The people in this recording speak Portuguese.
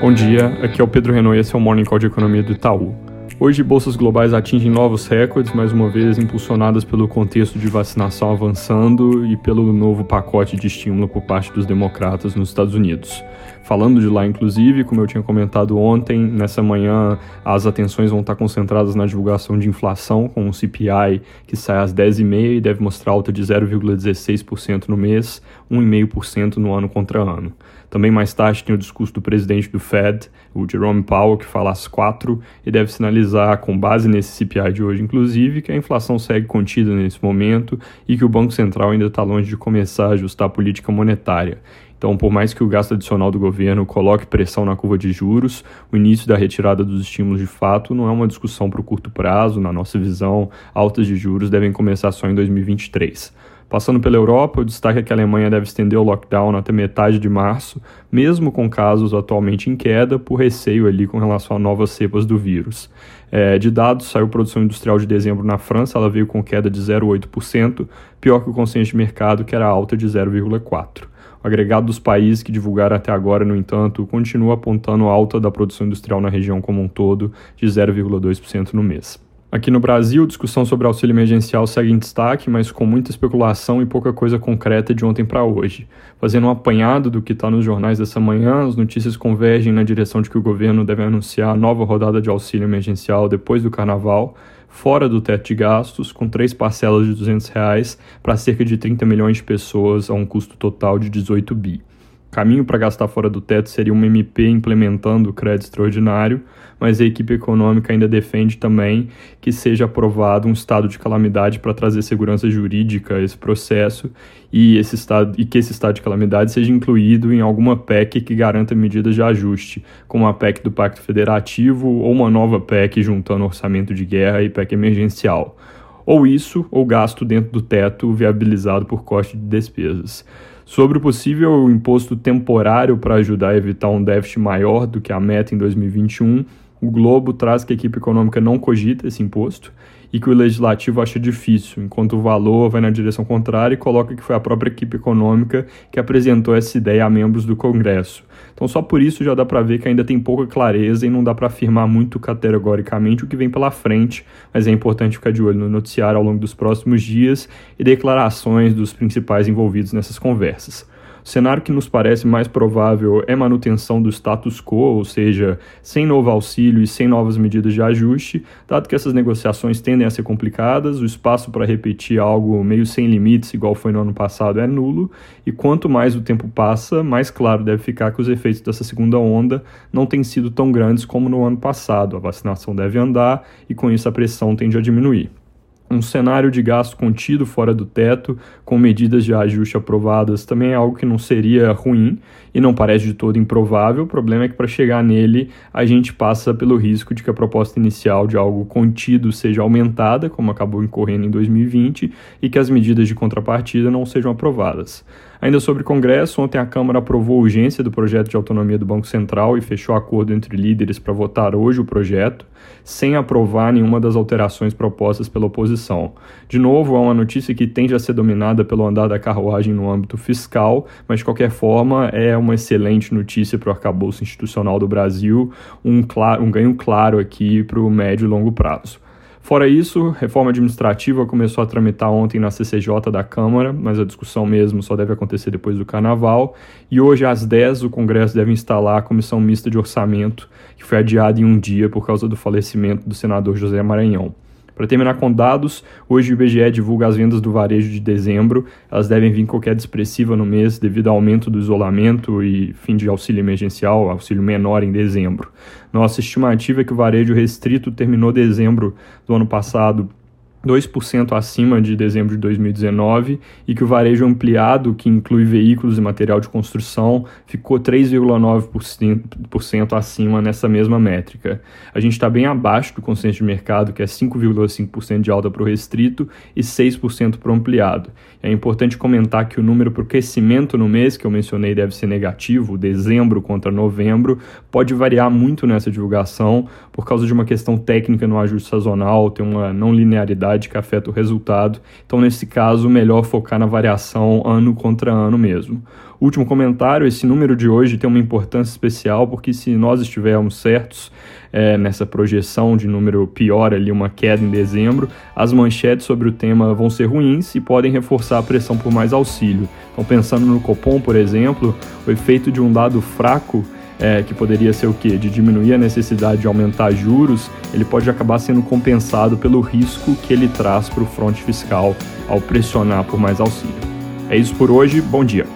Bom dia, aqui é o Pedro Renault e esse é o Morning Call de Economia do Itaú. Hoje, bolsas globais atingem novos recordes, mais uma vez impulsionadas pelo contexto de vacinação avançando e pelo novo pacote de estímulo por parte dos democratas nos Estados Unidos. Falando de lá, inclusive, como eu tinha comentado ontem, nessa manhã as atenções vão estar concentradas na divulgação de inflação, com o CPI que sai às 10h30 e deve mostrar alta de 0,16% no mês, 1,5% no ano contra ano. Também mais tarde tem o discurso do presidente do Fed, o Jerome Powell, que fala às quatro e deve sinalizar, com base nesse CPI de hoje, inclusive, que a inflação segue contida nesse momento e que o Banco Central ainda está longe de começar a ajustar a política monetária. Então, por mais que o gasto adicional do governo coloque pressão na curva de juros, o início da retirada dos estímulos de fato não é uma discussão para o curto prazo. Na nossa visão, altas de juros devem começar só em 2023. Passando pela Europa, o destaque é que a Alemanha deve estender o lockdown até metade de março, mesmo com casos atualmente em queda, por receio ali com relação a novas cepas do vírus. É, de dados, saiu produção industrial de dezembro na França, ela veio com queda de 0,8%, pior que o consenso de mercado, que era alta de 0,4%. O agregado dos países que divulgaram até agora, no entanto, continua apontando alta da produção industrial na região como um todo, de 0,2% no mês. Aqui no Brasil, discussão sobre auxílio emergencial segue em destaque, mas com muita especulação e pouca coisa concreta de ontem para hoje. Fazendo um apanhado do que está nos jornais dessa manhã, as notícias convergem na direção de que o governo deve anunciar nova rodada de auxílio emergencial depois do carnaval, fora do teto de gastos, com três parcelas de 200 reais para cerca de 30 milhões de pessoas, a um custo total de 18 bi caminho para gastar fora do teto seria uma MP implementando o crédito extraordinário, mas a equipe econômica ainda defende também que seja aprovado um estado de calamidade para trazer segurança jurídica a esse processo e, esse estado, e que esse estado de calamidade seja incluído em alguma PEC que garanta medidas de ajuste, como a PEC do Pacto Federativo ou uma nova PEC juntando orçamento de guerra e PEC emergencial. Ou isso, ou gasto dentro do teto viabilizado por corte de despesas. Sobre o possível imposto temporário para ajudar a evitar um déficit maior do que a meta em 2021, o Globo traz que a equipe econômica não cogita esse imposto e que o legislativo acha difícil, enquanto o valor vai na direção contrária e coloca que foi a própria equipe econômica que apresentou essa ideia a membros do Congresso. Então, só por isso já dá para ver que ainda tem pouca clareza e não dá para afirmar muito categoricamente o que vem pela frente, mas é importante ficar de olho no noticiário ao longo dos próximos dias e declarações dos principais envolvidos nessas conversas. O cenário que nos parece mais provável é manutenção do status quo, ou seja, sem novo auxílio e sem novas medidas de ajuste, dado que essas negociações tendem a ser complicadas, o espaço para repetir algo meio sem limites, igual foi no ano passado, é nulo, e quanto mais o tempo passa, mais claro deve ficar que os efeitos dessa segunda onda não têm sido tão grandes como no ano passado. A vacinação deve andar e com isso a pressão tende a diminuir um cenário de gasto contido fora do teto, com medidas de ajuste aprovadas, também é algo que não seria ruim e não parece de todo improvável. O problema é que para chegar nele, a gente passa pelo risco de que a proposta inicial de algo contido seja aumentada, como acabou incorrendo em 2020, e que as medidas de contrapartida não sejam aprovadas. Ainda sobre Congresso, ontem a Câmara aprovou a urgência do projeto de autonomia do Banco Central e fechou acordo entre líderes para votar hoje o projeto, sem aprovar nenhuma das alterações propostas pela oposição. De novo, é uma notícia que tende a ser dominada pelo andar da carruagem no âmbito fiscal, mas de qualquer forma é uma excelente notícia para o arcabouço institucional do Brasil, um, um ganho claro aqui para o médio e longo prazo. Fora isso, reforma administrativa começou a tramitar ontem na CCJ da Câmara, mas a discussão mesmo só deve acontecer depois do Carnaval. E hoje, às 10, o Congresso deve instalar a Comissão Mista de Orçamento, que foi adiada em um dia por causa do falecimento do senador José Maranhão. Para terminar com dados, hoje o IBGE divulga as vendas do varejo de dezembro. Elas devem vir qualquer expressiva no mês devido ao aumento do isolamento e fim de auxílio emergencial, auxílio menor em dezembro. Nossa estimativa é que o varejo restrito terminou dezembro do ano passado 2% acima de dezembro de 2019 e que o varejo ampliado, que inclui veículos e material de construção, ficou 3,9% acima nessa mesma métrica. A gente está bem abaixo do consenso de mercado, que é 5,5% de alta para o restrito e 6% para o ampliado. É importante comentar que o número para o crescimento no mês, que eu mencionei, deve ser negativo, dezembro contra novembro, pode variar muito nessa divulgação por causa de uma questão técnica no ajuste sazonal, tem uma não linearidade volatilidade que afeta o resultado. Então, nesse caso, melhor focar na variação ano contra ano mesmo. Último comentário: esse número de hoje tem uma importância especial porque, se nós estivermos certos é, nessa projeção de número pior, ali, uma queda em dezembro, as manchetes sobre o tema vão ser ruins e podem reforçar a pressão por mais auxílio. Então, pensando no Copom, por exemplo, o efeito de um dado fraco é, que poderia ser o quê? De diminuir a necessidade de aumentar juros, ele pode acabar sendo compensado pelo risco que ele traz para o fronte fiscal ao pressionar por mais auxílio. É isso por hoje, bom dia.